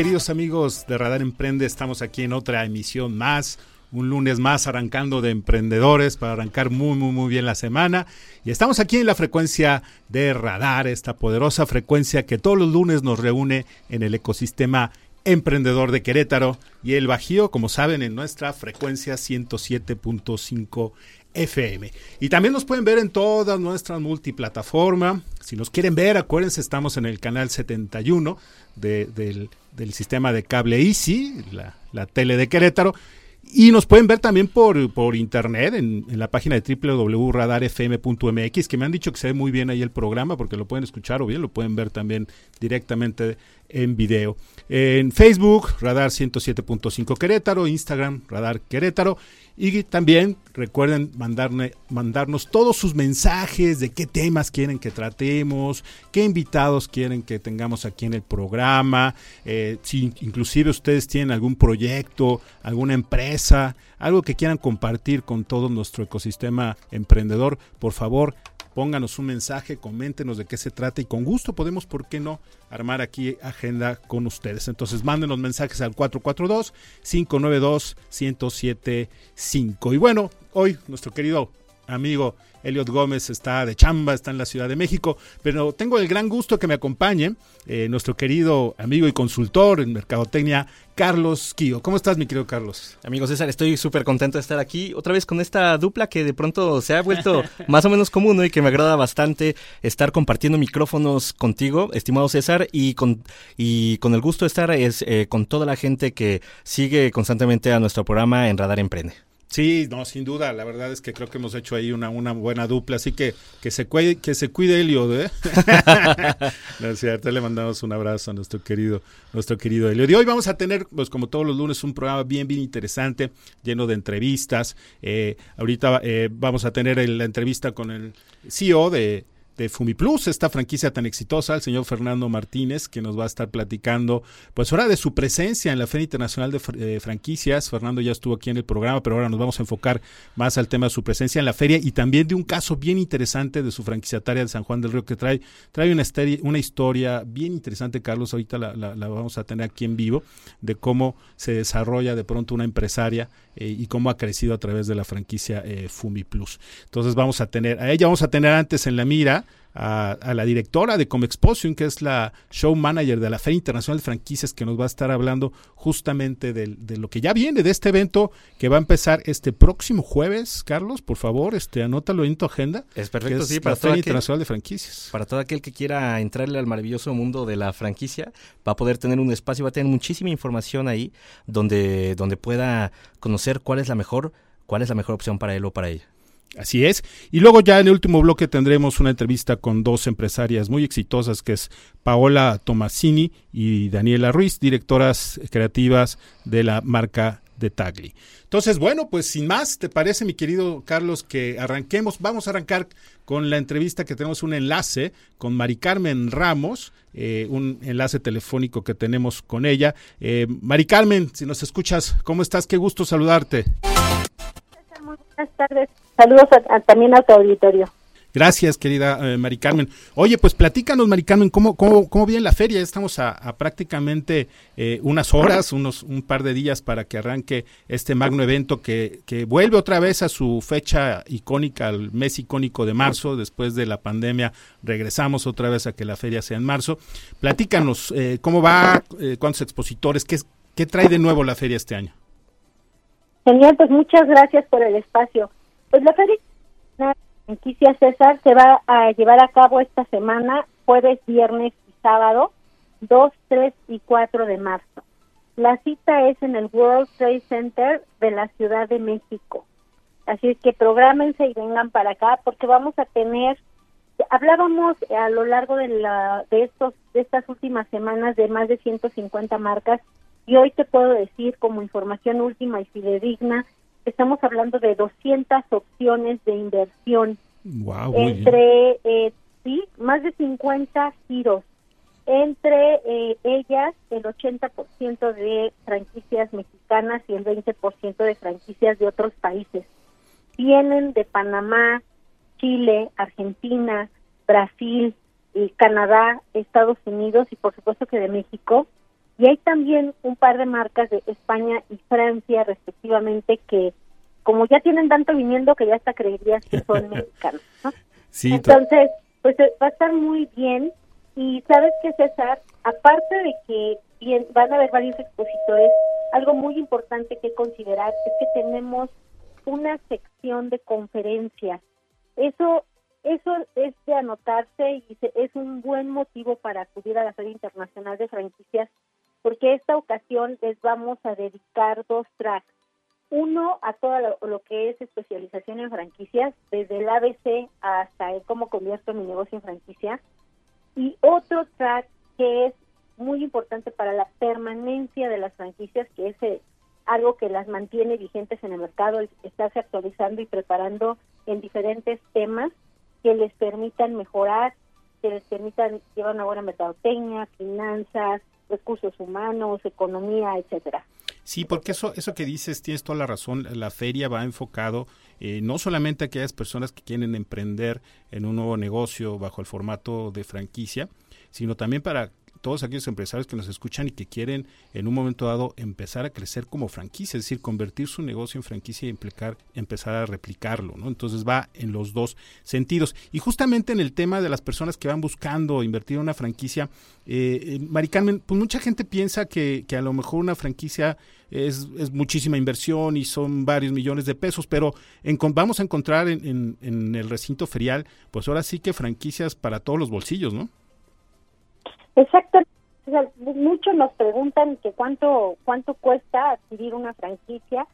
Queridos amigos de Radar Emprende? Estamos aquí en otra emisión más, un lunes más arrancando de emprendedores para arrancar muy, muy, muy bien la semana. Y estamos aquí en la frecuencia de Radar, esta poderosa frecuencia que todos los lunes nos reúne en el ecosistema emprendedor de Querétaro y el Bajío, como saben, en nuestra frecuencia 107.5 FM. Y también nos pueden ver en todas nuestras multiplataformas. Si nos quieren ver, acuérdense, estamos en el canal 71 del sistema de cable Easy, la, la tele de Querétaro. Y nos pueden ver también por, por internet en, en, la página de www.radarfm.mx, que me han dicho que se ve muy bien ahí el programa, porque lo pueden escuchar o bien lo pueden ver también directamente en video. En Facebook, Radar 107.5 Querétaro, Instagram, Radar Querétaro. Y también recuerden mandarme, mandarnos todos sus mensajes de qué temas quieren que tratemos, qué invitados quieren que tengamos aquí en el programa, eh, si inclusive ustedes tienen algún proyecto, alguna empresa, algo que quieran compartir con todo nuestro ecosistema emprendedor, por favor pónganos un mensaje, coméntenos de qué se trata y con gusto podemos, ¿por qué no?, armar aquí agenda con ustedes. Entonces mándenos mensajes al 442-592-1075. Y bueno, hoy nuestro querido amigo Elliot Gómez está de chamba, está en la Ciudad de México, pero tengo el gran gusto que me acompañe eh, nuestro querido amigo y consultor en mercadotecnia, Carlos Kio. ¿Cómo estás, mi querido Carlos? Amigo César, estoy súper contento de estar aquí otra vez con esta dupla que de pronto se ha vuelto más o menos común y que me agrada bastante estar compartiendo micrófonos contigo, estimado César, y con, y con el gusto de estar es, eh, con toda la gente que sigue constantemente a nuestro programa en Radar Emprende. Sí, no, sin duda. La verdad es que creo que hemos hecho ahí una, una buena dupla. Así que que se cuide, que se cuide Elio, ¿eh? no es cierto. Le mandamos un abrazo a nuestro querido, nuestro querido Elio. Y hoy vamos a tener, pues como todos los lunes, un programa bien, bien interesante, lleno de entrevistas. Eh, ahorita eh, vamos a tener la entrevista con el CEO de de FumiPlus, esta franquicia tan exitosa, el señor Fernando Martínez, que nos va a estar platicando, pues ahora de su presencia en la Feria Internacional de eh, Franquicias. Fernando ya estuvo aquí en el programa, pero ahora nos vamos a enfocar más al tema de su presencia en la feria y también de un caso bien interesante de su franquiciataria de San Juan del Río que trae, trae una, una historia bien interesante, Carlos, ahorita la, la, vamos a tener aquí en vivo, de cómo se desarrolla de pronto una empresaria eh, y cómo ha crecido a través de la franquicia eh, FumiPlus. Entonces vamos a tener, a ella vamos a tener antes en la mira a, la directora de Comexposition, que es la show manager de la Feria Internacional de Franquicias, que nos va a estar hablando justamente de, lo que ya viene de este evento que va a empezar este próximo jueves. Carlos, por favor, este anótalo en tu agenda. Es perfecto, sí, para la Feria Internacional de Franquicias. Para todo aquel que quiera entrarle al maravilloso mundo de la franquicia, va a poder tener un espacio, va a tener muchísima información ahí donde, donde pueda conocer cuál es la mejor, cuál es la mejor opción para él o para ella. Así es. Y luego ya en el último bloque tendremos una entrevista con dos empresarias muy exitosas, que es Paola Tomasini y Daniela Ruiz, directoras creativas de la marca de Tagli. Entonces, bueno, pues sin más, ¿te parece, mi querido Carlos, que arranquemos? Vamos a arrancar con la entrevista que tenemos un enlace con Mari Carmen Ramos, eh, un enlace telefónico que tenemos con ella. Eh, Mari Carmen, si nos escuchas, ¿cómo estás? Qué gusto saludarte. Buenas tardes. Saludos también a tu auditorio. Gracias, querida eh, Mari Carmen. Oye, pues platícanos, Mari Carmen, ¿cómo, cómo, cómo viene la feria? Estamos a, prácticamente eh, unas horas, unos un par de días para que arranque este magno evento que, que vuelve otra vez a su fecha icónica, el mes icónico de marzo. Después de la pandemia, regresamos otra vez a que la feria sea en marzo. Platícanos, eh, ¿cómo va? ¿Cuántos expositores? ¿Qué, ¿Qué trae de nuevo la feria este año? Genial, pues muchas gracias por el espacio. Pues la Feria Franquicia César se va a llevar a cabo esta semana, jueves, viernes y sábado, 2, 3 y 4 de marzo. La cita es en el World Trade Center de la Ciudad de México. Así es que prográmense y vengan para acá porque vamos a tener hablábamos a lo largo de la de estos de estas últimas semanas de más de 150 marcas y hoy te puedo decir como información última y fidedigna estamos hablando de 200 opciones de inversión. Entre eh, sí más de 50 giros. Entre eh, ellas el 80% de franquicias mexicanas y el 20% de franquicias de otros países. Vienen de Panamá, Chile, Argentina, Brasil, y Canadá, Estados Unidos y por supuesto que de México. Y hay también un par de marcas de España y Francia respectivamente que como ya tienen tanto viniendo que ya hasta creerías que son mexicanos. Entonces, pues eh, va a estar muy bien. Y sabes que César, aparte de que bien, van a haber varios expositores, algo muy importante que considerar es que tenemos una sección de conferencias. Eso eso es de anotarse y es un buen motivo para acudir a la Feria Internacional de Franquicias, porque esta ocasión les vamos a dedicar dos tracks. Uno a todo lo, que es especialización en franquicias, desde el ABC hasta el cómo convierto mi negocio en franquicia. Y otro track que es muy importante para la permanencia de las franquicias, que es el, algo que las mantiene vigentes en el mercado, estarse actualizando y preparando en diferentes temas que les permitan mejorar, que les permitan llevar una buena mercadotecnia, finanzas, recursos humanos, economía, etcétera. Sí, porque eso, eso que dices, tienes toda la razón, la feria va enfocado eh, no solamente a aquellas personas que quieren emprender en un nuevo negocio bajo el formato de franquicia, sino también para todos aquellos empresarios que nos escuchan y que quieren en un momento dado empezar a crecer como franquicia, es decir, convertir su negocio en franquicia y implicar, empezar a replicarlo, ¿no? Entonces va en los dos sentidos. Y justamente en el tema de las personas que van buscando invertir en una franquicia, eh, eh pues mucha gente piensa que, que a lo mejor una franquicia es, es, muchísima inversión y son varios millones de pesos, pero en, vamos a encontrar en, en, en el recinto ferial, pues ahora sí que franquicias para todos los bolsillos, ¿no? Exacto. muchos nos preguntan que cuánto cuánto cuesta adquirir una franquicia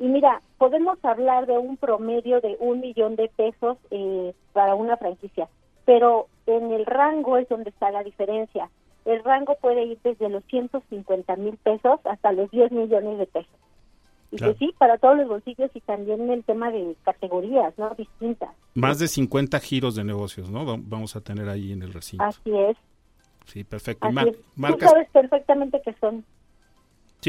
y mira, podemos hablar de un promedio de un millón de pesos eh, para una franquicia, pero en el rango es donde está la diferencia. El rango puede ir desde los 150 mil pesos hasta los 10 millones de pesos. Y que sí, para todos los bolsillos y también el tema de categorías, ¿no? Distintas. Más de 50 giros de negocios, ¿no? Vamos a tener ahí en el recinto. Así es. Sí, perfecto. Tú sabes perfectamente que son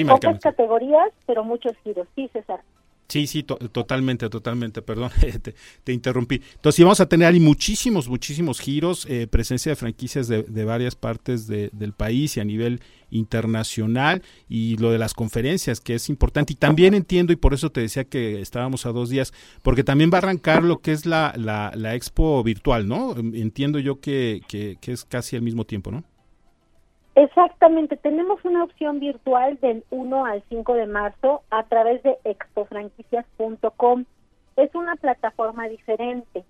pocas categorías, pero muchos giros. Sí, César. Sí, sí, totalmente, totalmente, perdón, te, interrumpí. Entonces, sí, vamos a tener ahí muchísimos, muchísimos giros, eh, presencia de franquicias de, varias partes del país y a nivel internacional, y lo de las conferencias, que es importante. Y también entiendo, y por eso te decía que estábamos a dos días, porque también va a arrancar lo que es la, la, la expo virtual, ¿no? Entiendo yo que, que, que es casi al mismo tiempo, ¿no? Exactamente, tenemos una opción virtual del 1 al 5 de marzo a través de expofranquicias.com. Es una plataforma diferente.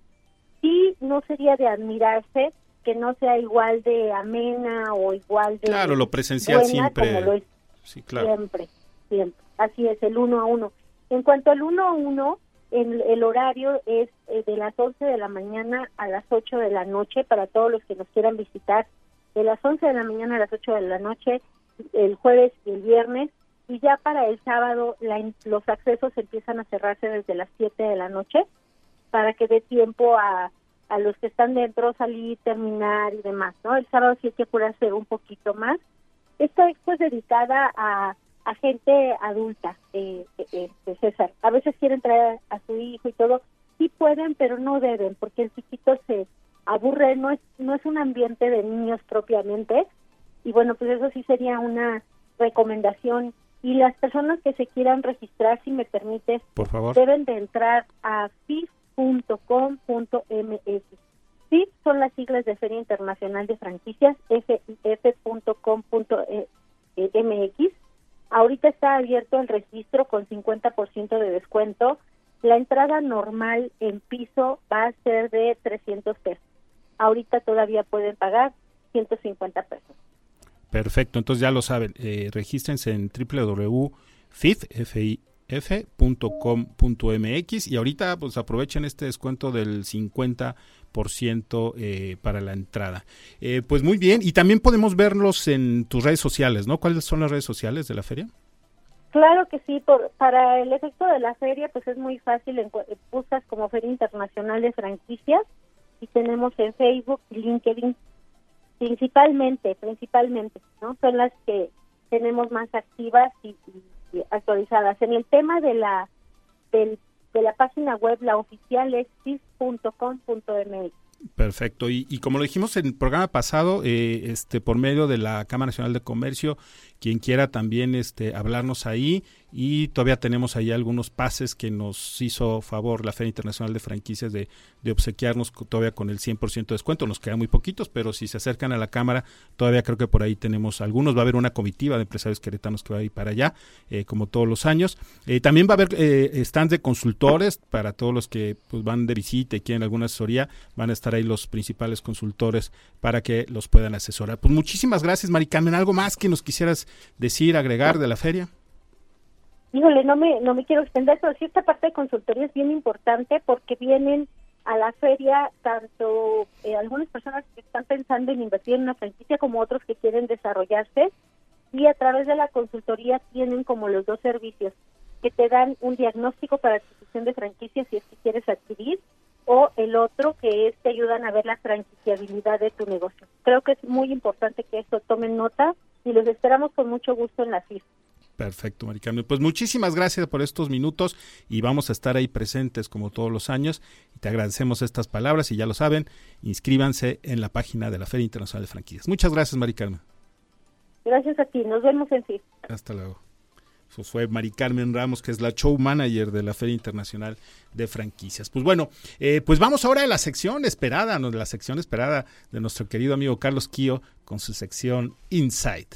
Sí, no sería de admirarse que no sea igual de amena o igual de Claro, lo presencial siempre. Lo es sí, claro. Siempre, siempre. Así es, el 1 a 1. En cuanto al 1 a 1, el, el horario es eh, de las 11 de la mañana a las 8 de la noche para todos los que nos quieran visitar de las 11 de la mañana a las 8 de la noche, el jueves y el viernes, y ya para el sábado los accesos empiezan a cerrarse desde las 7 de la noche para que dé tiempo a, a los que están dentro salir, terminar y demás, ¿no? El sábado sí hay que apurarse un poquito más. Esta expo es dedicada a, a gente adulta, eh, eh, eh César. A veces quieren traer a su hijo y todo, sí pueden, pero no deben, porque el chiquito se aburre, no es, no es un ambiente de niños propiamente. Y bueno, pues eso sí sería una recomendación. Y las personas que se quieran registrar, si me permites, Por favor. deben de entrar a fif.com.mx. FIF son las siglas de Feria Internacional de Franquicias, fif.com.mx. Ahorita está abierto el registro con 50% de descuento. La entrada normal en piso va a ser de 300 pesos. Ahorita todavía pueden pagar 150 pesos. Perfecto, entonces ya lo saben, eh, regístrense en www.fif.com.mx y ahorita pues aprovechen este descuento del 50% eh, para la entrada. Eh, pues muy bien, y también podemos verlos en tus redes sociales, ¿no? ¿Cuáles son las redes sociales de la feria? Claro que sí, por, para el efecto de la feria pues es muy fácil, buscas como Feria Internacional de Franquicias y tenemos en Facebook, LinkedIn, principalmente, principalmente, ¿no? Son las que tenemos más activas y, actualizadas. En el tema de la del, de la página web, la oficial es cis.com.mx. Perfecto. Y, y, como lo dijimos en el programa pasado, eh, este por medio de la Cámara Nacional de Comercio quien quiera también este, hablarnos ahí y todavía tenemos ahí algunos pases que nos hizo favor la Feria Internacional de Franquicias de, de obsequiarnos todavía con el 100% de descuento. Nos quedan muy poquitos, pero si se acercan a la Cámara, todavía creo que por ahí tenemos algunos. Va a haber una comitiva de empresarios queretanos que va a ir para allá, eh, como todos los años. Eh, también va a haber eh, stands de consultores para todos los que pues, van de visita y quieren alguna asesoría. Van a estar ahí los principales consultores para que los puedan asesorar. Pues muchísimas gracias, Maricarmen. ¿Algo más que nos quisieras decir, agregar de la feria? Híjole, no me, no me quiero extender, pero sí esta parte de consultoría es bien importante porque vienen a la feria tanto eh, algunas personas que están pensando en invertir en una franquicia como otros que quieren desarrollarse y a través de la consultoría tienen como los dos servicios que te dan un diagnóstico para adquisición de franquicias si es que quieres adquirir o el otro que es te ayudan a ver la franquiciabilidad de tu negocio. Creo que es muy importante que esto tomen nota y los esperamos con mucho gusto en la FIF. Perfecto, Maricarmen. Pues muchísimas gracias por estos minutos y vamos a estar ahí presentes como todos los años. Y te agradecemos estas palabras y ya lo saben, inscríbanse en la página de la Feria Internacional de Franquicias. Muchas gracias, Maricarmen. Gracias a ti, nos vemos en FIF. Hasta luego. Eso fue Mari Carmen Ramos, que es la show manager de la Feria Internacional de Franquicias. Pues bueno, eh, pues vamos ahora a la sección esperada, la sección esperada de nuestro querido amigo Carlos Kio con su sección Insight.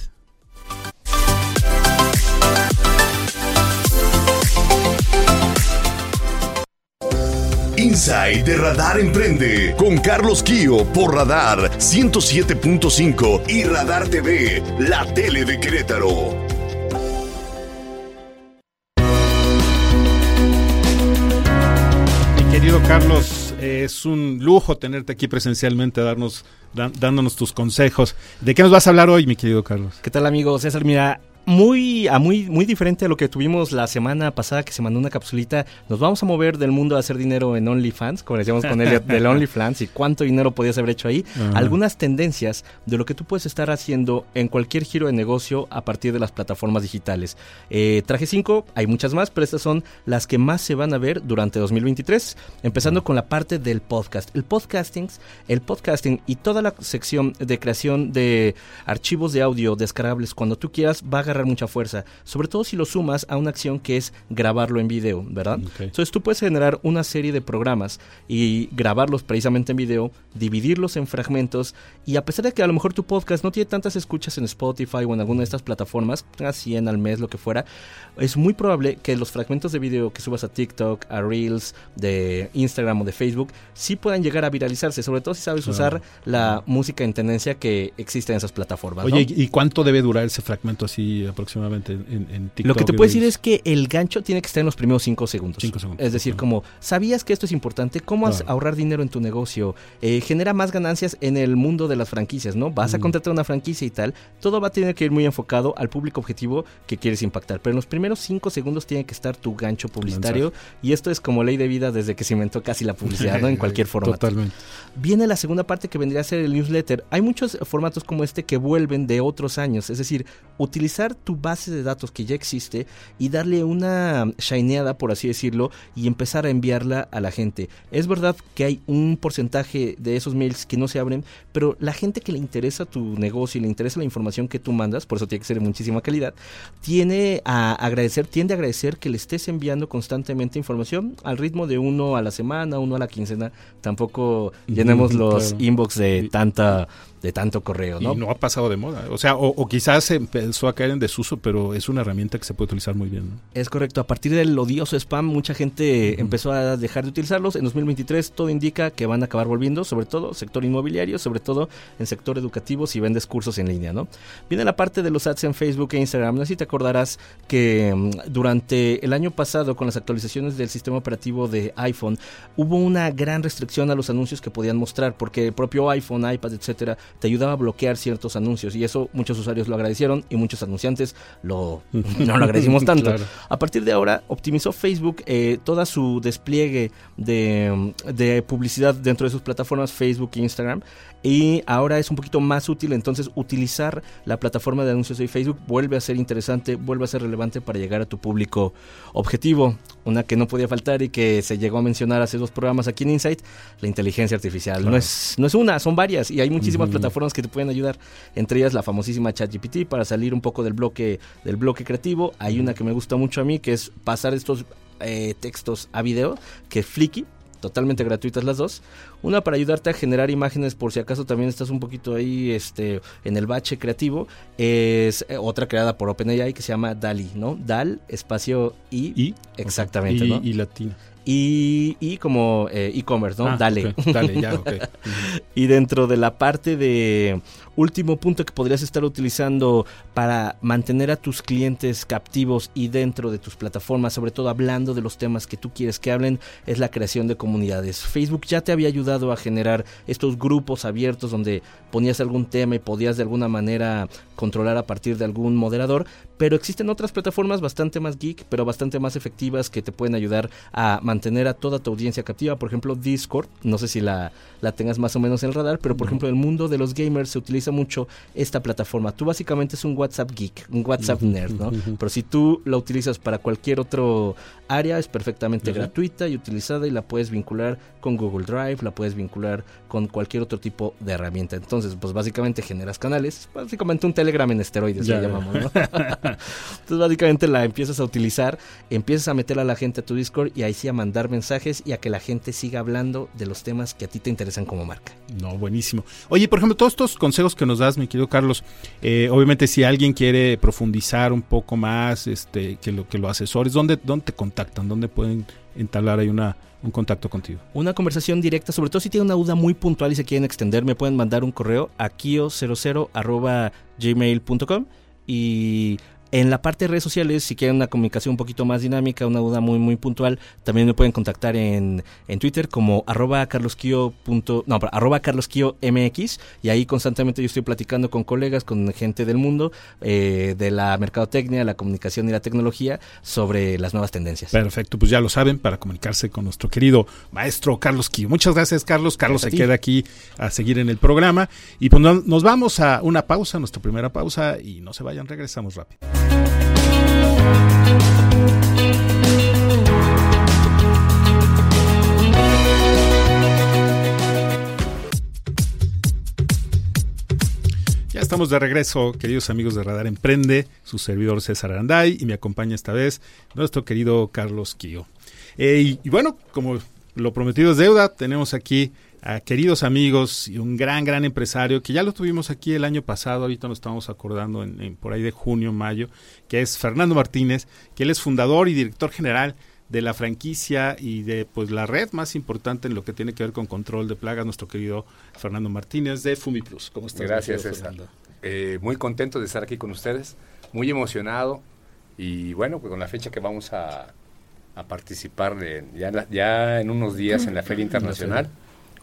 Inside de Radar Emprende con Carlos Kio por Radar 107.5 y Radar TV, la tele de Querétaro. Mi querido Carlos, es un lujo tenerte aquí presencialmente, darnos, dándonos tus consejos. ¿De qué nos vas a hablar hoy, mi querido Carlos? ¿Qué tal, amigos? César, mira, muy, a muy, muy diferente a lo que tuvimos la semana pasada que se mandó una capsulita. Nos vamos a mover del mundo a hacer dinero en OnlyFans, como decíamos con Elliot, del OnlyFans y cuánto dinero podías haber hecho ahí. Algunas tendencias de lo que tú puedes estar haciendo en cualquier giro de negocio a partir de las plataformas digitales. Eh, traje 5, hay muchas más, pero estas son las que más se van a ver durante 2023. Empezando con la parte del podcast. El podcasting, el podcasting y toda la sección de creación de archivos de audio descargables cuando tú quieras va a mucha fuerza, sobre todo si lo sumas a una acción que es grabarlo en video, ¿verdad? Entonces tú puedes generar una serie de programas y grabarlos precisamente en video, dividirlos en fragmentos y a pesar de que a lo mejor tu podcast no tiene tantas escuchas en Spotify o en alguna de estas plataformas, a 100 al mes, lo que fuera, es muy probable que los fragmentos de video que subas a TikTok, a Reels, de Instagram o de Facebook, sí puedan llegar a viralizarse, sobre todo si sabes usar la música en tendencia que existe en esas plataformas. Oye, ¿y cuánto debe durar ese fragmento así aproximadamente en, TikTok. Lo que te puedo decir es que el gancho tiene que estar en los primeros 5 segundos. Es decir, como, ¿sabías que esto es importante? ¿Cómo ahorrar dinero en tu negocio? Eh, genera más ganancias en el mundo de las franquicias, ¿no? Vas a contratar una franquicia y tal. Todo va a tener que ir muy enfocado al público objetivo que quieres impactar. Pero en los primeros 5 segundos tiene que estar tu gancho publicitario. Y esto es como ley de vida desde que se inventó casi la publicidad, ¿no? En cualquier formato. Totalmente. Viene la segunda parte que vendría a ser el newsletter. Hay muchos formatos como este que vuelven de otros años. Es decir, utilizar tu base de datos que ya existe y darle una shineada, por así decirlo, y empezar a enviarla a la gente. Es verdad que hay un porcentaje de esos mails que no se abren, pero la gente que le interesa tu negocio y le interesa la información que tú mandas, por eso tiene que ser de muchísima calidad, tiene a agradecer, tiende a agradecer que le estés enviando constantemente información al ritmo de uno a la semana, uno a la quincena. Tampoco llenemos los inbox de tanta de tanto correo, ¿no? Y no ha pasado de moda. O sea, o, quizás empezó a caer en desuso, pero es una herramienta que se puede utilizar muy bien. Es correcto. A partir del odioso spam, mucha gente empezó a dejar de utilizarlos. En 2023 todo indica que van a acabar volviendo, sobre todo sector inmobiliario, sobre todo en sector educativo si vendes cursos en línea, ¿no? Viene la parte de los ads en Facebook e Instagram. No sé si te acordarás que mm, durante el año pasado con las actualizaciones del sistema operativo de iPhone hubo una gran restricción a los anuncios que podían mostrar porque el propio iPhone, iPad, etcétera, te ayudaba a bloquear ciertos anuncios y eso muchos usuarios lo agradecieron y muchos anunciantes lo no lo agradecimos tanto. A partir de ahora optimizó Facebook eh, toda su despliegue de, de publicidad dentro de sus plataformas Facebook e Instagram y ahora es un poquito más útil, entonces utilizar la plataforma de anuncios de Facebook vuelve a ser interesante, vuelve a ser relevante para llegar a tu público objetivo. Una que no podía faltar y que se llegó a mencionar hace dos programas aquí en Insight, la inteligencia artificial. No, es, no es una, son varias y hay muchísimas plataformas que te pueden ayudar, entre ellas la famosísima ChatGPT para salir un poco del bloque, del bloque creativo. Hay una que me gusta mucho a mí que es pasar estos eh, textos a video, que es Flicky, totalmente gratuitas las dos. Una para ayudarte a generar imágenes por si acaso también estás un poquito ahí este, en el bache creativo. Es eh, otra creada por OpenAI que se llama DALI, ¿no? DAL, espacio I. Exactamente, y, Y latina y, y como eh, e-commerce, ¿no? Ah, dale. Dale, ya, ok. y dentro de la parte de último punto que podrías estar utilizando para mantener a tus clientes captivos y dentro de tus plataformas, sobre todo hablando de los temas que tú quieres que hablen, es la creación de comunidades. Facebook ya te había ayudado a generar estos grupos abiertos donde ponías algún tema y podías de alguna manera controlar a partir de algún moderador, pero existen otras plataformas bastante más geek, pero bastante más efectivas que te pueden ayudar a mantener a toda tu audiencia captiva. Por ejemplo, Discord, no sé si la, la tengas más o menos en el radar, pero por ejemplo, el mundo de los gamers se utiliza mucho esta plataforma. Tú básicamente es un WhatsApp geek, un WhatsApp nerd, ¿no? Pero si tú la utilizas para cualquier otro área, es perfectamente gratuita y utilizada y la puedes vincular con Google Drive, la puedes vincular con cualquier otro tipo de herramienta. Entonces, pues básicamente generas canales, básicamente un Telegram en esteroides, ya, llamamos, ¿no? Entonces, básicamente la empiezas a utilizar, empiezas a meter a la gente a tu Discord y ahí sí a mandar mensajes y a que la gente siga hablando de los temas que a ti te interesan como marca. No, buenísimo. Oye, por ejemplo, todos estos consejos que nos das, mi querido Carlos, eh, obviamente si alguien quiere profundizar un poco más, este, que lo que lo asesores, ¿dónde, dónde te contactan? ¿Dónde pueden entablar ahí una, un contacto contigo? Una conversación directa, sobre todo si tienen una duda muy puntual y se quieren extender, me pueden mandar un correo a kio00 gmail.com y en la parte de redes sociales, si quieren una comunicación un poquito más dinámica, una duda muy muy puntual, también me pueden contactar en, en Twitter como arroba carlosquio. no, arroba mx y ahí constantemente yo estoy platicando con colegas, con gente del mundo, eh, de la mercadotecnia, la comunicación y la tecnología sobre las nuevas tendencias. Perfecto, pues ya lo saben, para comunicarse con nuestro querido maestro Carlos Quio. Muchas gracias Carlos, Carlos se queda aquí a seguir en el programa y pues nos vamos a una pausa, nuestra primera pausa y no se vayan, regresamos rápido. Ya estamos de regreso, queridos amigos de Radar Emprende, su servidor César Aranday y me acompaña esta vez nuestro querido Carlos Quío. Eh, y, bueno, como lo prometido es deuda, tenemos aquí a queridos amigos y un gran, gran empresario que ya lo tuvimos aquí el año pasado, ahorita nos estamos acordando en, por ahí de junio, mayo, que es Fernando Martínez, que él es fundador y director general de la franquicia y de pues la red más importante en lo que tiene que ver con control de plagas, nuestro querido Fernando Martínez de FumiPlus. ¿Cómo estás? Gracias, César. Eh, muy contento de estar aquí con ustedes, muy emocionado y bueno, pues con la fecha que vamos a, participar ya, ya en unos días en la Feria Internacional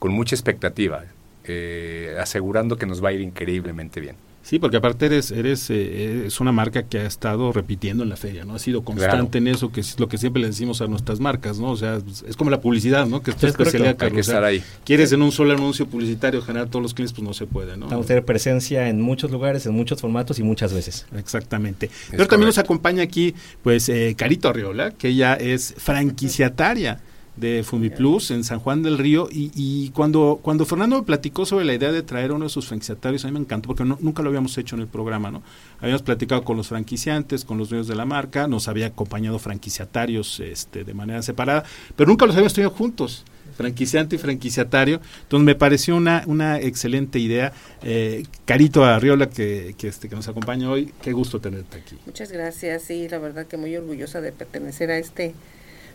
con mucha expectativa, eh, asegurando que nos va a ir increíblemente bien. Sí, porque aparte eres, eres eh, es una marca que ha estado repitiendo en la feria, ¿no? Ha sido constante en eso, que es lo que siempre le decimos a nuestras marcas, ¿no? O sea, es como la publicidad, ¿no? Que es tu especialidad, Hay que estar ahí. Quieres en un solo anuncio publicitario generar todos los clientes, pues no se puede, ¿no? Vamos a tener presencia en muchos lugares, en muchos formatos y muchas veces. Exactamente. Pero también nos acompaña aquí, pues, eh, Carito Arriola, que ella es franquiciataria de Fumiplus en San Juan del Río y, cuando, cuando Fernando me platicó sobre la idea de traer uno de sus franquiciatarios, a mí me encantó porque nunca lo habíamos hecho en el programa, ¿no? Habíamos platicado con los franquiciantes, con los dueños de la marca, nos había acompañado franquiciatarios este, de manera separada, pero nunca los habíamos tenido juntos. franquiciante y franquiciatario. Entonces me pareció una, una excelente idea. Eh, Carito Arriola, que, que, este, que nos acompaña hoy, qué gusto tenerte aquí. Muchas gracias, sí, la verdad que muy orgullosa de pertenecer a este,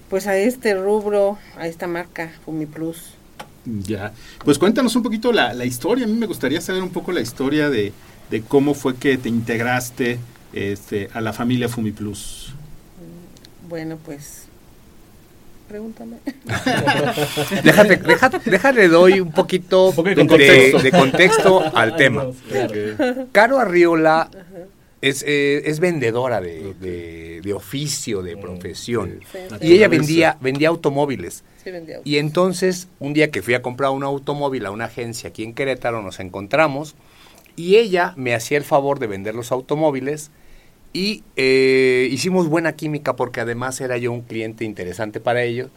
pues a este rubro, a esta marca, Fumi Plus. Ya, pues cuéntanos un poquito la, la historia. A mí me gustaría saber un poco la historia de, de cómo fue que te integraste este, a la familia Fumi Plus. Bueno, pues pregúntame. déjate, déjate, déjale doy un poquito, Un de de, contexto. de contexto al tema. Claro. Caro Arriola es, eh, es vendedora de, de- de oficio, de profesión. Sí, Y ella vendía, vendía automóviles. sí vendía. Y entonces, un día que fui a comprar un automóvil a una agencia aquí en Querétaro, nos encontramos y ella me hacía el favor de vender los automóviles y eh, hicimos buena química porque además era yo un cliente interesante para ellos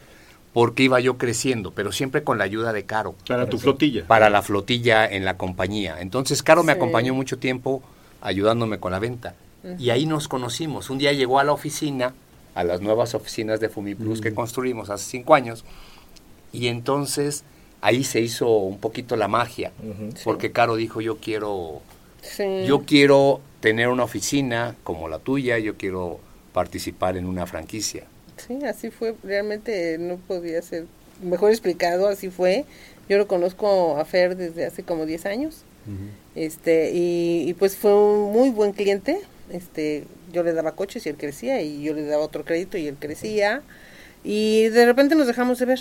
porque iba yo creciendo, pero siempre con la ayuda de Caro Para tu flotilla. para la flotilla en la compañía. Entonces, Caro me acompañó mucho tiempo ayudándome con la venta. Y ahí nos conocimos. Un día llegó a la oficina, a las nuevas oficinas de Fumiplus que construimos hace cinco años, y entonces ahí se hizo un poquito la magia, porque Caro dijo, yo quiero, Sí. yo quiero tener una oficina como la tuya, yo quiero participar en una franquicia. Sí, así fue. Realmente no podía ser mejor explicado, así fue. Yo lo conozco a Fer desde hace como 10 años. Este, y, y pues fue un muy buen cliente. Este, yo le daba coches y él crecía y yo le daba otro crédito y él crecía. Y de repente nos dejamos de ver.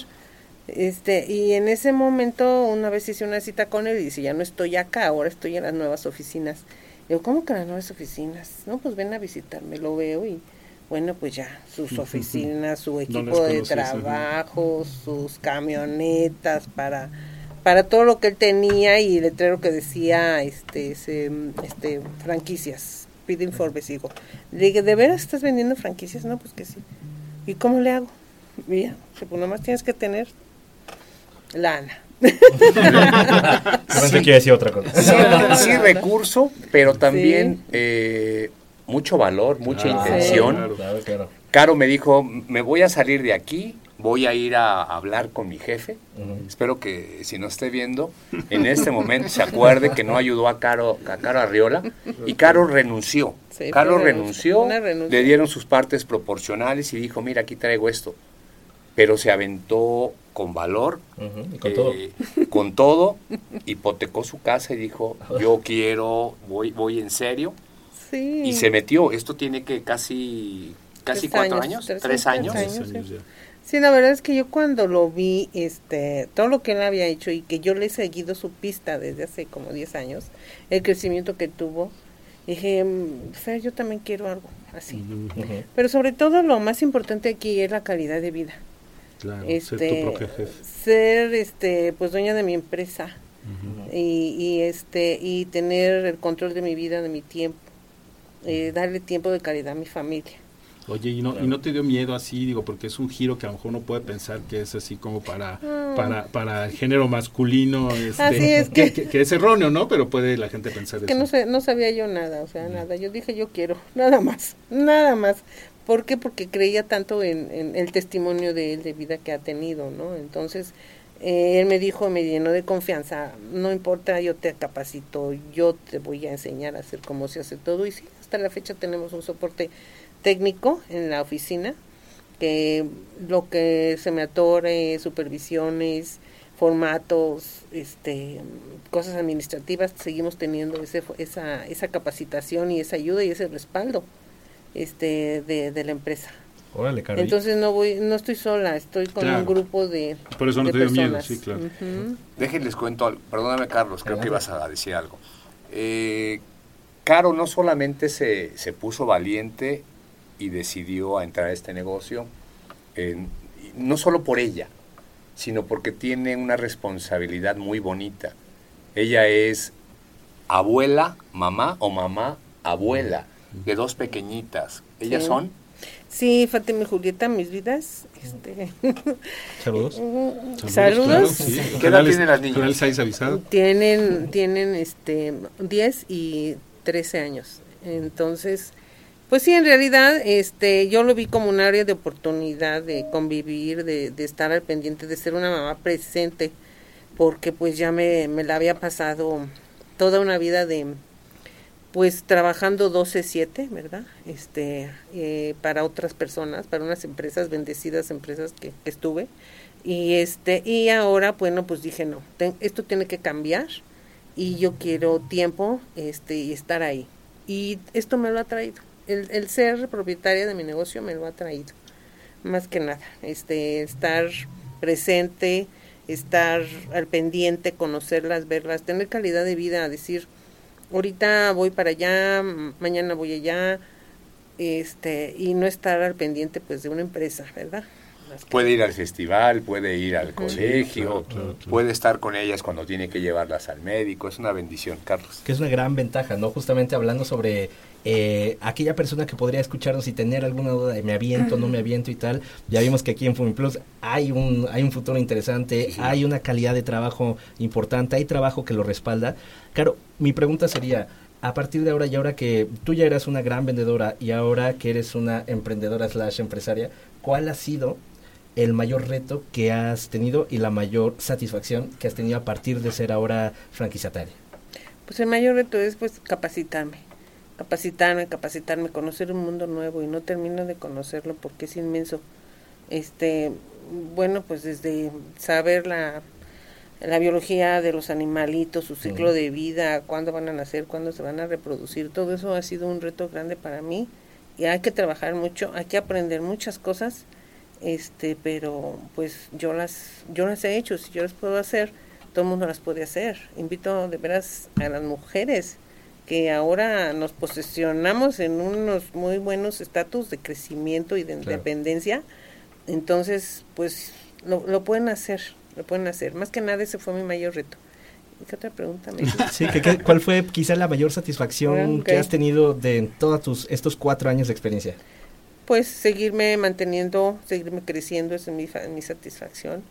Este, y en ese momento una vez hice una cita con él y dice, ya no estoy acá, ahora estoy en las nuevas oficinas. Digo, ¿cómo que las nuevas oficinas? No, pues ven a visitarme, lo veo y bueno, pues ya, sus oficinas, su equipo de trabajo, sus camionetas para para todo lo que él tenía y el letrero que decía este ese, este franquicias piden for digo le dije de veras estás vendiendo franquicias no pues que sí y cómo le hago mira pues nomás tienes que tener lana que a decir otra cosa. Sí, sí, recurso, pero también eh, mucho valor, mucha Ah, intención. claro. Claro, claro. Caro me dijo, me voy a salir de aquí, voy a ir a hablar con mi jefe. Espero que si no esté viendo, en este momento se acuerde que no ayudó a Caro, a Caro Arriola y Caro renunció. Sí, Caro renunció, le dieron sus partes proporcionales y dijo, mira, aquí traigo esto. Pero se aventó con valor, Ujú, y con todo. eh, con todo, hipotecó su casa y dijo, yo quiero, voy, voy en serio. sí Y se metió, esto tiene que casi, casi Tres cuatro años, años, tres tres, años, años. tres años. Años ya. Sí, la verdad es que yo cuando lo vi, este, todo lo que él había hecho y que yo le he seguido su pista desde hace como 10 años, el crecimiento que tuvo, dije, "Mm, Fer, yo también quiero algo así. Pero sobre todo lo más importante aquí es la calidad de vida. Claro, este, ser tu propio jefe. ser, este, pues dueña de mi empresa y, y este, y tener el control de mi vida, de mi tiempo, eh, darle tiempo de calidad a mi familia. Oye, ¿y no, ¿y no te dio miedo así? Digo, porque es un giro que a lo mejor uno puede pensar que es así como para, Ah. para, para el género masculino. Este, Así es que, que- que- que es erróneo, ¿no? Pero puede la gente pensar que eso. no, sé, no sabía yo nada, o sea, nada. Yo dije, yo quiero, nada más, nada más. ¿Por qué? Porque creía tanto en, en el testimonio de él, de vida que ha tenido, ¿no? Entonces, eh, él me dijo, me llenó de confianza, no importa, yo te capacito, yo te voy a enseñar a hacer cómo se hace todo. Y sí, hasta la fecha tenemos un soporte técnico en la oficina, que lo que se me atore, supervisiones, formatos, este, cosas administrativas, seguimos teniendo ese, esa, esa capacitación y esa ayuda y ese respaldo este, de, de la empresa. Órale. Entonces no voy, no estoy sola, estoy con Claro. un grupo de, Por eso no de te dio miedo, personas. sí, claro. Déjenles cuento algo. Perdóname, Carlos, creo que ibas a decir algo. Eh, Caro no solamente se, se puso valiente y decidió a entrar a este negocio, no solo por ella, sino porque tiene una responsabilidad muy bonita. Ella es abuela, mamá o mamá, abuela de dos pequeñitas. Ellas Sí. son Sí, Fátima y Julieta, mis vidas. Este, Saludos. saludos. claro, sí. ¿Qué edad tienen las niñas? Canal 6 avisado. Tienen, tienen este 10 y 13 años. Entonces, Pues sí, en realidad, este, yo lo vi como un área de oportunidad, de convivir, de, de estar al pendiente, de ser una mamá presente, porque pues ya me, me la había pasado toda una vida de, pues trabajando 12-7, ¿verdad? Este, eh, para otras personas, para unas empresas, bendecidas empresas que, que estuve. Y este, y ahora, bueno, pues dije, no, esto tiene que cambiar y yo quiero tiempo, este, y estar ahí. Y esto me lo ha traído. El, el ser propietaria de mi negocio me lo ha traído. Más que nada, este, estar presente, estar al pendiente, conocerlas, verlas, tener calidad de vida, decir, ahorita voy para allá, mañana voy allá, este, y no estar al pendiente pues de una empresa, ¿verdad? Puede ir al festival, puede ir al colegio, puede estar con ellas cuando tiene que llevarlas al médico. Es una bendición, Carlos. Que es una gran ventaja, ¿no? Justamente hablando sobre eh, aquella persona que podría escucharnos y tener alguna duda de me aviento, no me aviento y tal. Ya vimos que aquí en Fumiplus hay un, hay un futuro interesante, hay una calidad de trabajo importante, hay trabajo que lo respalda. Claro, mi pregunta sería, a partir de ahora y ahora que tú ya eras una gran vendedora y ahora que eres una emprendedora slash empresaria, ¿cuál ha sido el mayor reto que has tenido y la mayor satisfacción que has tenido a partir de ser ahora franquiciataria? Pues el mayor reto es pues capacitarme, capacitarme, capacitarme, conocer un mundo nuevo y no termino de conocerlo porque es inmenso. Este, bueno, pues desde saber la, la biología de los animalitos, su ciclo de vida, cuándo van a nacer, cuándo se van a reproducir, todo eso ha sido un reto grande para mí y hay que trabajar mucho, hay que aprender muchas cosas, este, pero pues yo las, yo las he hecho, si yo las puedo hacer, todo el mundo las puede hacer. Invito de veras a las mujeres que ahora nos posicionamos en unos muy buenos estatus de crecimiento y de independencia, entonces pues lo, lo pueden hacer, lo pueden hacer. Más que nada ese fue mi mayor reto. ¿Y ¿Qué otra pregunta me? Sí, ¿qué- qué- ¿cuál fue quizá la mayor satisfacción Ah, que has tenido de todos tus estos cuatro años de experiencia? pues seguirme manteniendo, seguirme creciendo, esa es mi, mi satisfacción.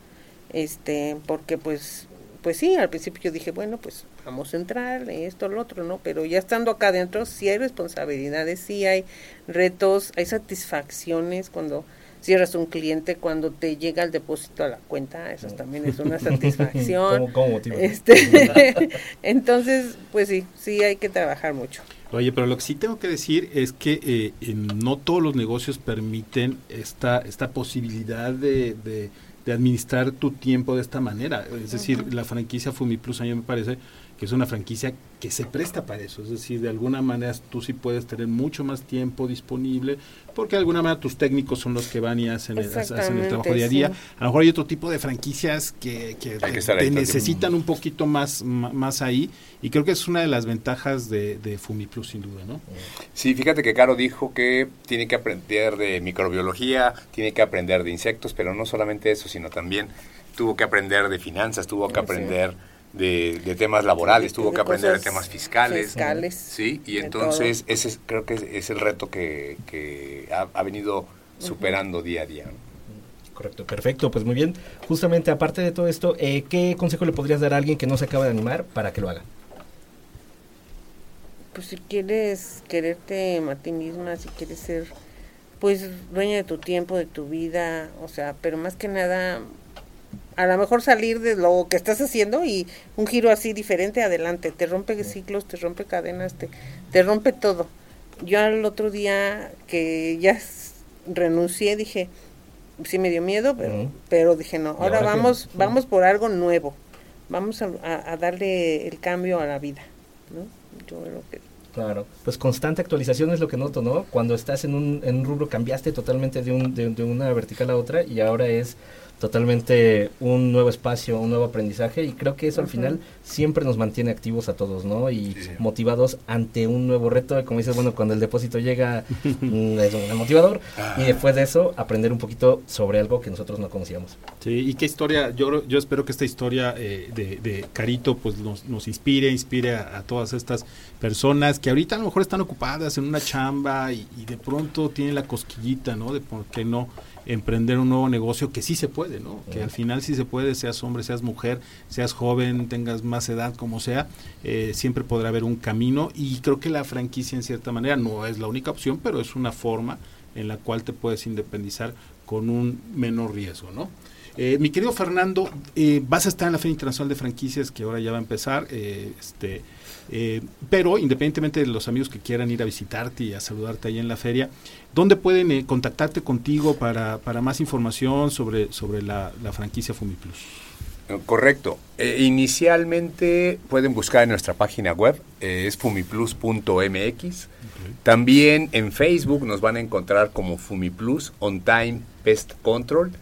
Este, porque pues, pues sí, al principio yo dije, bueno, pues vamos a entrar, esto, lo otro, ¿no? Pero ya estando acá adentro, sí hay responsabilidades, sí hay retos, hay satisfacciones cuando cierras un cliente, cuando te llega el depósito a la cuenta, eso también es una satisfacción. ¿Cómo, cómo motiva? Este, entonces, pues sí, sí hay que trabajar mucho. Oye, pero lo que sí tengo que decir es que eh, en- no todos los negocios permiten esta, esta posibilidad de, de- de administrar tu tiempo de esta manera. Es decir, la franquicia Fumiplus a mí me parece que es una franquicia que se presta para eso. Es decir, de alguna manera tú sí puedes tener mucho más tiempo disponible porque de alguna manera tus técnicos son los que van y hacen el, hacen el trabajo día a día. sí. A lo mejor hay otro tipo de franquicias que, que te, te necesitan un poquito más, más ahí y creo que es una de las ventajas de, de Fumiplus sin duda, ¿no? Sí, fíjate que Caro dijo que tiene que aprender de microbiología, tiene que aprender de insectos, pero no solamente eso, sino también tuvo que aprender de finanzas, tuvo que Sí. aprender de, de temas laborales, De- tuvo de que aprender de temas fiscales. fiscales, Sí, y entonces ese es- creo que es, es el reto que, que ha, ha venido superando día a día. Correcto, perfecto, pues muy bien. Justamente aparte de todo esto, eh, ¿qué consejo le podrías dar a alguien que no se acaba de animar para que lo haga? pues si quieres quererte a ti misma, si quieres ser pues dueña de tu tiempo, de tu vida, o sea, pero más que nada a lo mejor salir de lo que estás haciendo y un giro así diferente adelante, te rompe ciclos, te rompe cadenas, te, te rompe todo. Yo al otro día que ya renuncié dije, sí me dio miedo, pero, dije no, ¿Y ahora vamos, Sí. vamos por algo nuevo, vamos a, darle el cambio a la vida, ¿no? Yo creo que Claro, pues constante actualización es lo que noto, ¿no? Cuando estás en un, en un rubro cambiaste totalmente de, un, de, de una vertical a otra y ahora es totalmente un nuevo espacio, un nuevo aprendizaje y creo que eso al final siempre nos mantiene activos a todos, ¿no? Y Sí, sí. motivados ante un nuevo reto, como dices, bueno, cuando el depósito llega mm, es un motivador y después de eso aprender un poquito sobre algo que nosotros no conocíamos. Sí, y qué historia, yo, yo espero que esta historia eh, de, de Carito pues nos, nos inspire, inspire a, a todas estas personas que ahorita a lo mejor están ocupadas en una chamba y, y de pronto tienen la cosquillita, ¿no? De por qué no emprender un nuevo negocio que sí se puede, ¿no? Que al final sí se puede, seas hombre, seas mujer, seas joven, tengas más edad, como sea, eh, siempre podrá haber un camino y creo que la franquicia en cierta manera no es la única opción, pero es una forma en la cual te puedes independizar con un menor riesgo, ¿no? Eh, mi querido Fernando, eh, vas a estar en la Feria Internacional de Franquicias que ahora ya va a empezar, eh, este, eh, pero independientemente de los amigos que quieran ir a visitarte y a saludarte ahí en la feria, ¿dónde pueden eh, contactarte contigo para, para más información sobre, sobre la, la franquicia FumiPlus? Correcto. Eh, inicialmente pueden buscar en nuestra página web, es fumiplus.mx. También en Facebook nos van a encontrar como Fumiplus On Time Pest Control.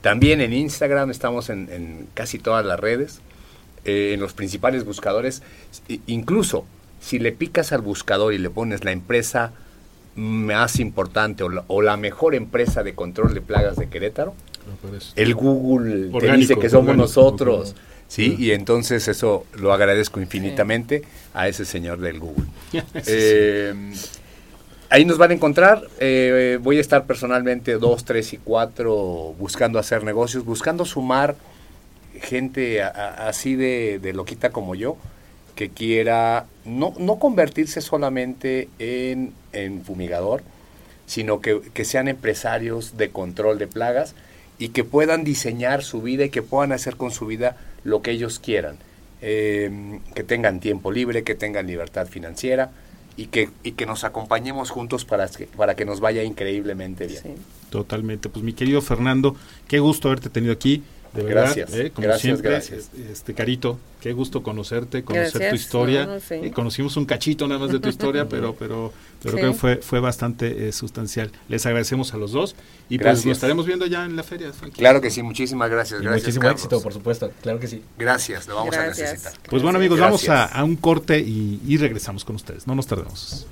También en Instagram estamos en, en casi todas las redes, eh, en los principales buscadores. Incluso si le picas al buscador y le pones la empresa más importante o la, o la mejor empresa de control de plagas de Querétaro, el Google te dice que somos orgánico, nosotros. orgánico. Sí, y entonces eso lo agradezco infinitamente a ese señor del Google. Eh, ahí nos van a encontrar. eh, voy a estar personalmente dos, tres y cuatro buscando hacer negocios, buscando sumar gente a- así de, de loquita como yo, que quiera no, no convertirse solamente en, en fumigador, sino que, que sean empresarios de control de plagas y que puedan diseñar su vida y que puedan hacer con su vida lo que ellos quieran. Eh, que tengan tiempo libre, que tengan libertad financiera y que, y que nos acompañemos juntos para que, para que nos vaya increíblemente bien. Totalmente. Pues mi querido Fernando, qué gusto haberte tenido aquí. De verdad, Gracias, eh, como gracias, siempre, gracias. este Carito, qué gusto conocerte, conocer tu historia. no, no sé. Eh, conocimos un cachito nada más de tu historia, pero pero pero Sí. creo que fue fue bastante eh, sustancial. Les agradecemos a los dos y pues nos estaremos viendo ya en la feria. Frankie. Claro que sí, muchísimas gracias. Y gracias muchísimo Carlos. éxito, por supuesto. Claro que sí. Gracias, lo vamos Gracias. a necesitar. Pues bueno amigos, vamos a, a un corte y, y regresamos con ustedes. No nos tardemos.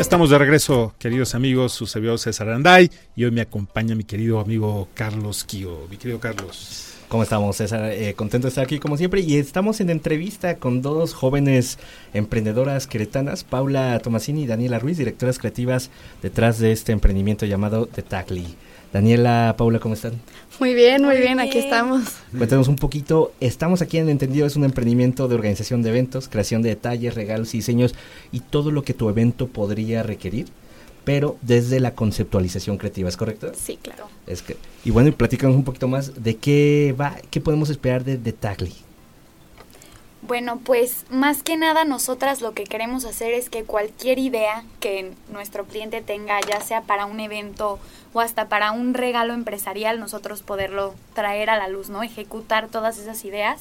Estamos de regreso, queridos amigos, su servidor César Anday y hoy me acompaña mi querido amigo Carlos Kio. Mi querido Carlos. ¿Cómo estamos, César? Eh, contento de estar aquí como siempre y estamos en entrevista con dos jóvenes emprendedoras queretanas, Paula Tomasini y Daniela Ruiz, directoras creativas detrás de este emprendimiento llamado The Tagly. Daniela, Paula, ¿cómo están? Muy bien, muy, Muy bien, aquí estamos. Cuéntanos un poquito, estamos aquí en Entendido, es un emprendimiento de organización de eventos, creación de detalles, regalos y diseños y todo lo que tu evento podría requerir, pero desde la conceptualización creativa, ¿es correcto? Sí, claro. Es que, y bueno, y platícanos un poquito más de qué va, qué podemos esperar de, de Tagly. Bueno, pues más que nada nosotras lo que queremos hacer es que cualquier idea que nuestro cliente tenga, ya sea para un evento o hasta para un regalo empresarial, nosotros poderlo traer a la luz, ¿no? Ejecutar todas esas ideas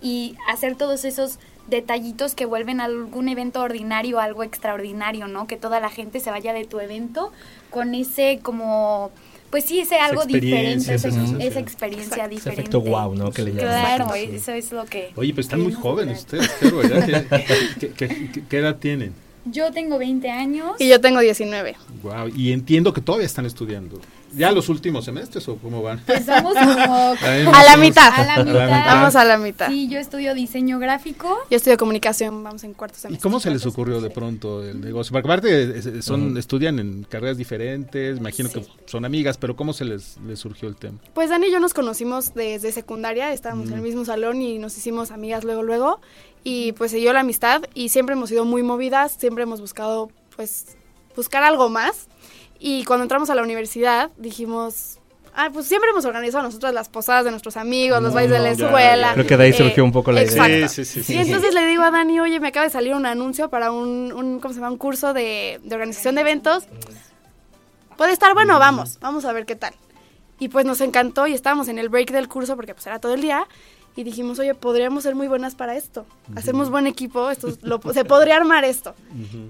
y hacer todos esos detallitos que vuelven algún evento ordinario algo extraordinario, ¿no? Que toda la gente se vaya de tu evento con ese como pues sí, ese algo diferente, esa experiencia Exacto. Ese diferente. efecto wow, ¿no? Que le. Claro, eso es lo que... Oye, pues están muy jóvenes ustedes, pero ¿verdad? ¿Qué, qué- qué- qué edad tienen? Yo tengo 20 años. Y yo tengo 19. Wow, y entiendo que todavía están estudiando. ¿Ya los últimos semestres o cómo van? Pues vamos como A la mitad. a la mitad. Vamos a la mitad. Sí, yo estudio diseño gráfico. Yo estudio comunicación, vamos en cuarto ¿Y semestre. cómo se les ocurrió de pronto el negocio? Porque aparte eh, son, estudian en carreras diferentes, imagino que son amigas, pero ¿cómo se les, les surgió el tema? Pues Dani y yo nos conocimos desde secundaria, estábamos en el mismo salón y nos hicimos amigas luego, luego. Y pues siguió la amistad y siempre hemos sido muy movidas, siempre hemos buscado, pues, buscar algo más. Y cuando entramos a la universidad dijimos, ah, pues siempre hemos organizado nosotros las posadas de nuestros amigos, los bailes de la ya, escuela. ya. Creo que de ahí Eh, surgió un poco la idea. Sí, sí, sí, Y sí. entonces le digo a Dani, oye, me acaba de salir un anuncio para un, un ¿cómo se llama? Un curso de, de organización de eventos. Puede estar bueno, vamos, vamos a ver qué tal. Y pues nos encantó y estábamos en el break del curso porque pues era todo el día. Y dijimos, oye, podríamos ser muy buenas para esto. Hacemos buen equipo, esto lo- se podría armar esto.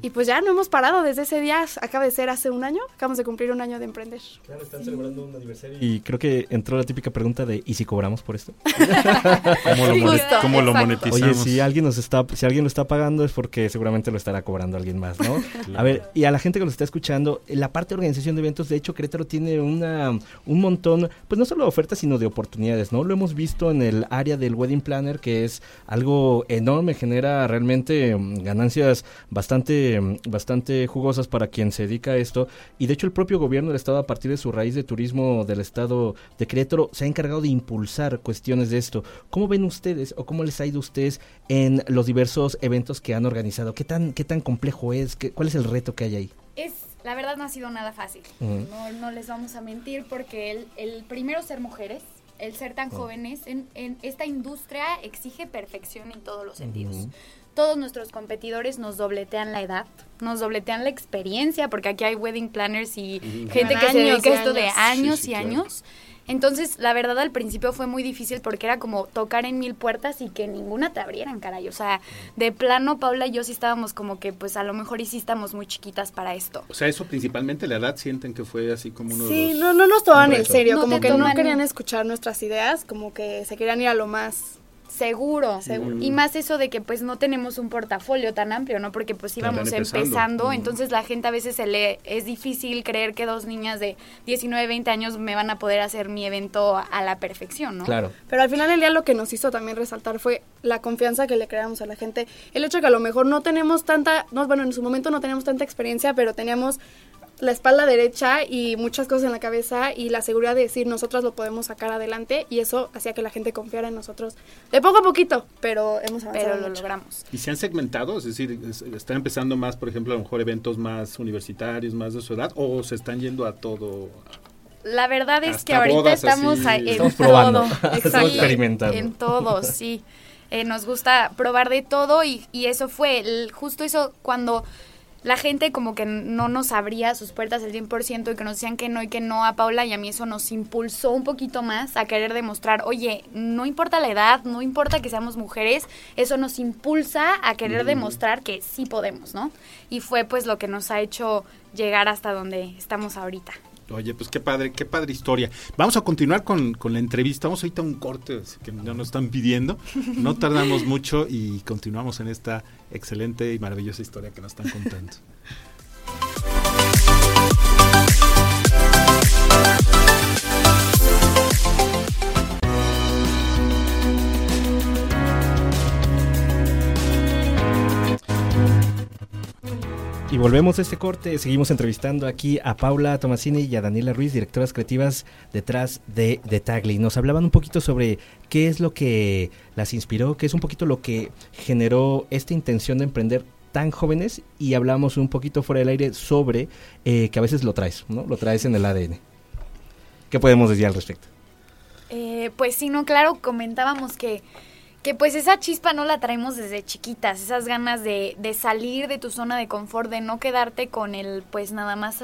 Y pues ya no hemos parado desde ese día, acaba de ser hace un año, acabamos de cumplir un año de emprender. Claro, están celebrando un aniversario. Y creo que entró la típica pregunta de ¿y si cobramos por esto? ¿Cómo lo, justo, cómo monetizamos? Oye, si alguien nos está, si alguien lo está pagando es porque seguramente lo estará cobrando alguien más, ¿no? A ver, y a la gente que nos está escuchando, en la parte de organización de eventos, de hecho, Querétaro tiene una, un montón, pues no solo de ofertas, sino de oportunidades, ¿no? Lo hemos visto en el área del wedding planner, que es algo enorme, genera realmente mm, ganancias bastante, mm, bastante jugosas para quien se dedica a esto. Y de hecho, el propio gobierno del estado, a partir de su raíz de turismo del estado de Querétaro, se ha encargado de impulsar cuestiones de esto. ¿Cómo ven ustedes o cómo les ha ido a ustedes en los diversos eventos que han organizado? ¿Qué tan, qué tan complejo es? ¿Qué- ¿Cuál es el reto que hay ahí? Es, la verdad no ha sido nada fácil. No, no les vamos a mentir porque el, el primero ser mujeres, el ser tan jóvenes, en, en esta industria exige perfección en todos los sentidos. Todos nuestros competidores nos dobletean la edad, nos dobletean la experiencia, porque aquí hay wedding planners y gente que se Años dedica y a esto de años. años Sí, sí, y claro. años. Entonces, la verdad, al principio fue muy difícil porque era como tocar en mil puertas y que ninguna te abrieran, caray. O sea, de plano, Paula y yo sí estábamos como que, pues a lo mejor y sí estamos muy chiquitas para esto. O sea, eso principalmente la edad sienten que fue así como uno de Sí, los- no, no nos tomaban en serio, No como que no querían escuchar nuestras ideas, como que se querían ir a lo más Seguro, Seguro. Y más eso de que pues no tenemos un portafolio tan amplio, ¿no? Porque pues íbamos empezando. empezando, Mm. entonces la gente a veces se le es difícil creer que dos niñas de 19, 20 años me van a poder hacer mi evento a la perfección, ¿no? Claro. Pero al final del día lo que nos hizo también resaltar fue la confianza que le creamos a la gente. El hecho de que a lo mejor no tenemos tanta, no, bueno, en su momento no teníamos tanta experiencia, pero teníamos la espalda derecha y muchas cosas en la cabeza y la seguridad de decir nosotras lo podemos sacar adelante y eso hacía que la gente confiara en nosotros de poco a poquito, pero hemos avanzado Pero lo mucho. logramos. ¿Y se han segmentado? Es decir, es- ¿están empezando más, por ejemplo, a lo mejor eventos más universitarios, más de su edad? ¿O se están yendo a todo? La verdad es que ahorita estamos así. en Estamos probando. todo. Estamos experimentando. En todo, sí. Eh, nos gusta probar de todo y, y eso fue el- justo eso cuando la gente como que no nos abría sus puertas al 100% y que nos decían que no y que no a Paula y a mí eso nos impulsó un poquito más a querer demostrar, oye, no importa la edad, no importa que seamos mujeres, eso nos impulsa a querer demostrar que sí podemos, ¿no? Y fue pues lo que nos ha hecho llegar hasta donde estamos ahorita. Oye, pues qué padre, qué padre historia. Vamos a continuar con, con la entrevista. Vamos ahorita a un corte que no nos están pidiendo. No tardamos mucho y continuamos en esta excelente y maravillosa historia que nos están contando. Volvemos a este corte, seguimos entrevistando aquí a Paula Tomasini y a Daniela Ruiz, directoras creativas detrás de, de Tagli. Nos hablaban un poquito sobre qué es lo que las inspiró, qué es un poquito lo que generó esta intención de emprender tan jóvenes y hablamos un poquito fuera del aire sobre eh, que a veces lo traes, ¿no? Lo traes en el ADN. ¿Qué podemos decir al respecto? Eh, pues sí, no, claro, comentábamos que, que pues esa chispa no la traemos desde chiquitas, esas ganas de, de salir de tu zona de confort, de no quedarte con el, pues nada más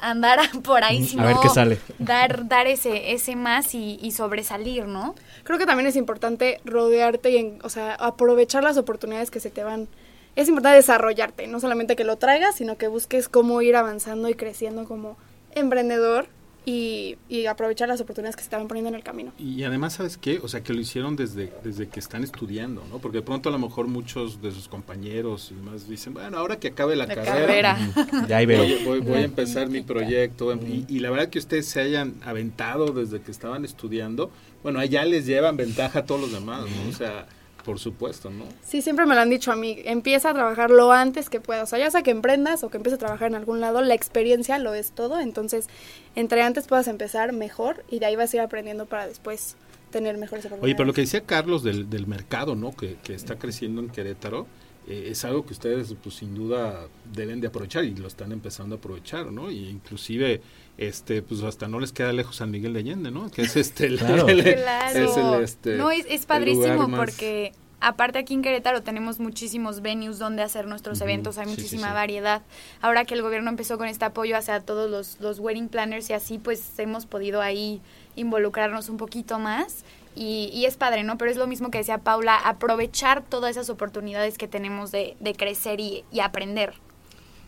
andar por ahí, sino a ver qué sale. dar, dar ese, ese más y, y sobresalir, ¿no? Creo que también es importante rodearte y, en- o sea, aprovechar las oportunidades que se te van. Es importante desarrollarte, no solamente que lo traigas, sino que busques cómo ir avanzando y creciendo como emprendedor y, y aprovechar las oportunidades que se van poniendo en el camino. Y además, ¿sabes qué? O sea, que lo hicieron desde, desde que están estudiando, ¿no? Porque de pronto a lo mejor muchos de sus compañeros y más dicen, bueno, ahora que acabe la, La carrera, carrera. Ya ahí veo. voy, voy- voy a empezar mi proyecto. Y, y la verdad que ustedes se hayan aventado desde que estaban estudiando, bueno, allá les llevan ventaja a todos los demás, ¿no? O sea, por supuesto, ¿no? Sí, siempre me lo han dicho a mí, empieza a trabajar lo antes que puedas. O sea, ya sea que emprendas o que empieces a trabajar en algún lado, la experiencia lo es todo. Entonces, entre antes puedas empezar mejor y de ahí vas a ir aprendiendo para después tener mejores oportunidades. Oye, pero lo que decía Carlos del, del mercado, ¿no? Que, que está creciendo en Querétaro, eh, es algo que ustedes, pues sin duda, deben de aprovechar y lo están empezando a aprovechar, ¿no? Y inclusive, este, pues hasta no les queda lejos San Miguel de Allende, ¿no? Que es este, el- Claro. el- Claro. es el, este, no, es, es padrísimo porque aparte aquí en Querétaro tenemos muchísimos venues donde hacer nuestros eventos, hay sí, sí, muchísima sí. variedad. Ahora que el gobierno empezó con este apoyo hacia todos los, los wedding planners y así, pues hemos podido ahí involucrarnos un poquito más y, y es padre, ¿no? Pero es lo mismo que decía Paula, aprovechar todas esas oportunidades que tenemos de, de crecer y, y aprender.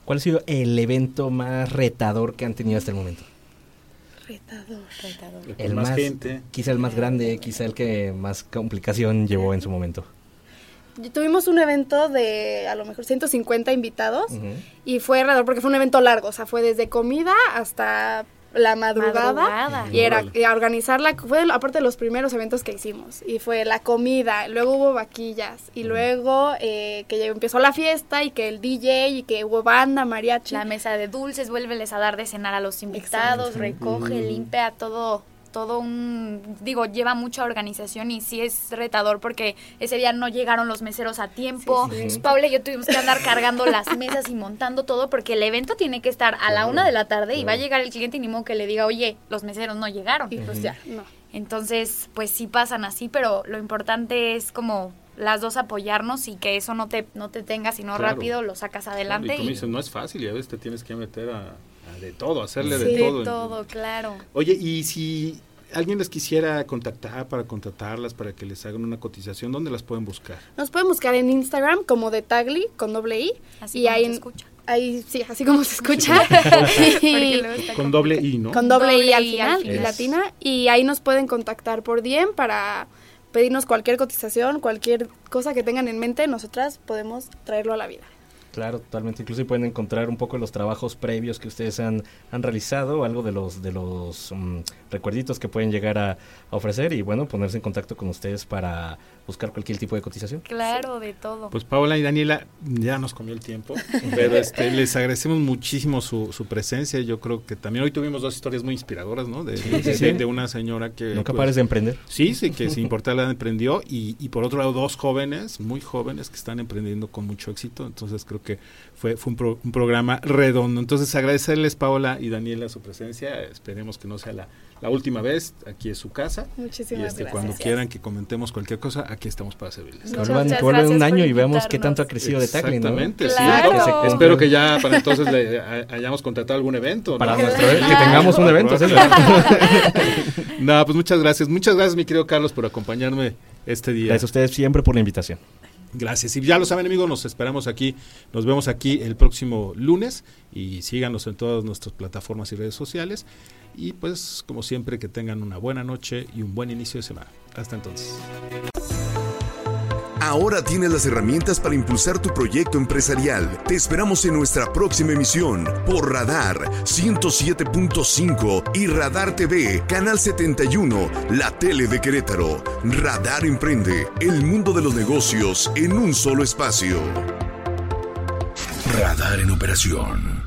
¿Cuál ha sido el evento más retador que han tenido hasta el momento? Retador. Con El más más, gente. quizá el más grande, quizá el que más complicación llevó en su momento. Tuvimos un evento de a lo mejor 150 invitados y fue alrededor porque fue un evento largo, o sea, fue desde comida hasta la madrugada, Madrugada. y era Órale. y a organizarla, fue aparte de los primeros eventos que hicimos y fue la comida, luego hubo vaquillas y luego eh, que ya empezó la fiesta y que el DJ y que hubo banda, mariachi. La mesa de dulces, vuélveles a dar de cenar a los invitados, recoge, limpia todo, todo un, digo, lleva mucha organización y sí es retador porque ese día no llegaron los meseros a tiempo. Entonces, Paula y yo tuvimos que andar cargando las mesas y montando todo porque el evento tiene que estar a la una de la tarde y va a llegar el cliente y ni modo que le diga, oye, los meseros no llegaron. y pues ya, no. Entonces, pues sí pasan así, pero lo importante es como las dos apoyarnos y que eso no te, no te tenga, sino Claro. rápido lo sacas adelante. y como y dices, no es fácil y a veces te tienes que meter a, a de todo, hacerle Sí. de de todo. todo, claro. Oye, y si alguien les quisiera contactar para contratarlas, para que les hagan una cotización, ¿dónde las pueden buscar? Nos pueden buscar en Instagram como de Tagli con doble I Así y como ahí se escucha. ahí sí, así como se escucha. Y- Con doble I, ¿no? con doble, Doble I al final. latina y ahí nos pueden contactar por DM para pedirnos cualquier cotización, cualquier cosa que tengan en mente, nosotras podemos traerlo a la vida. Claro, totalmente. Incluso pueden encontrar un poco los trabajos previos que ustedes han, han realizado, algo de los de los mm, recuerditos que pueden llegar a ofrecer y bueno, ponerse en contacto con ustedes para buscar cualquier tipo de cotización. Claro, de todo. Pues Paola y Daniela, ya nos comió el tiempo, pero este, les agradecemos muchísimo su, su presencia. Yo creo que también hoy tuvimos dos historias muy inspiradoras, ¿no? De, de- sí. de una señora que... Nunca pues, pares de emprender. Sí, sí, que sin importar la emprendió y, y por otro lado dos jóvenes, muy jóvenes que están emprendiendo con mucho éxito. Entonces creo que fue, fue un, pro- un programa redondo. Entonces agradecerles Paola y Daniela su presencia. Esperemos que no sea la, la última vez. Aquí es su casa. Y Muchísimas este, gracias. cuando quieran que comentemos cualquier cosa, aquí estamos para servirles. Que vuelvan, que gracias vuelvan un año y veamos qué tanto ha crecido de Tackling, ¿no? Exactamente, sí. Claro. Espero que ya para entonces le ha- hayamos contratado algún evento. ¿no? Para nuestro que tengamos un evento. No, pues muchas gracias. Muchas gracias, mi querido Carlos, por acompañarme este día. Gracias a ustedes siempre por la invitación. Gracias. Y ya lo saben, amigos, nos esperamos aquí. Nos vemos aquí el próximo lunes y síganos en todas nuestras plataformas y redes sociales. Y pues, como siempre, que tengan una buena noche y un buen inicio de semana. Hasta entonces. Ahora tienes las herramientas para impulsar tu proyecto empresarial. Te esperamos en nuestra próxima emisión por Radar 107.5 y Radar TV, Canal 71, la tele de Querétaro. Radar Emprende, el mundo de los negocios en un solo espacio. Radar en operación.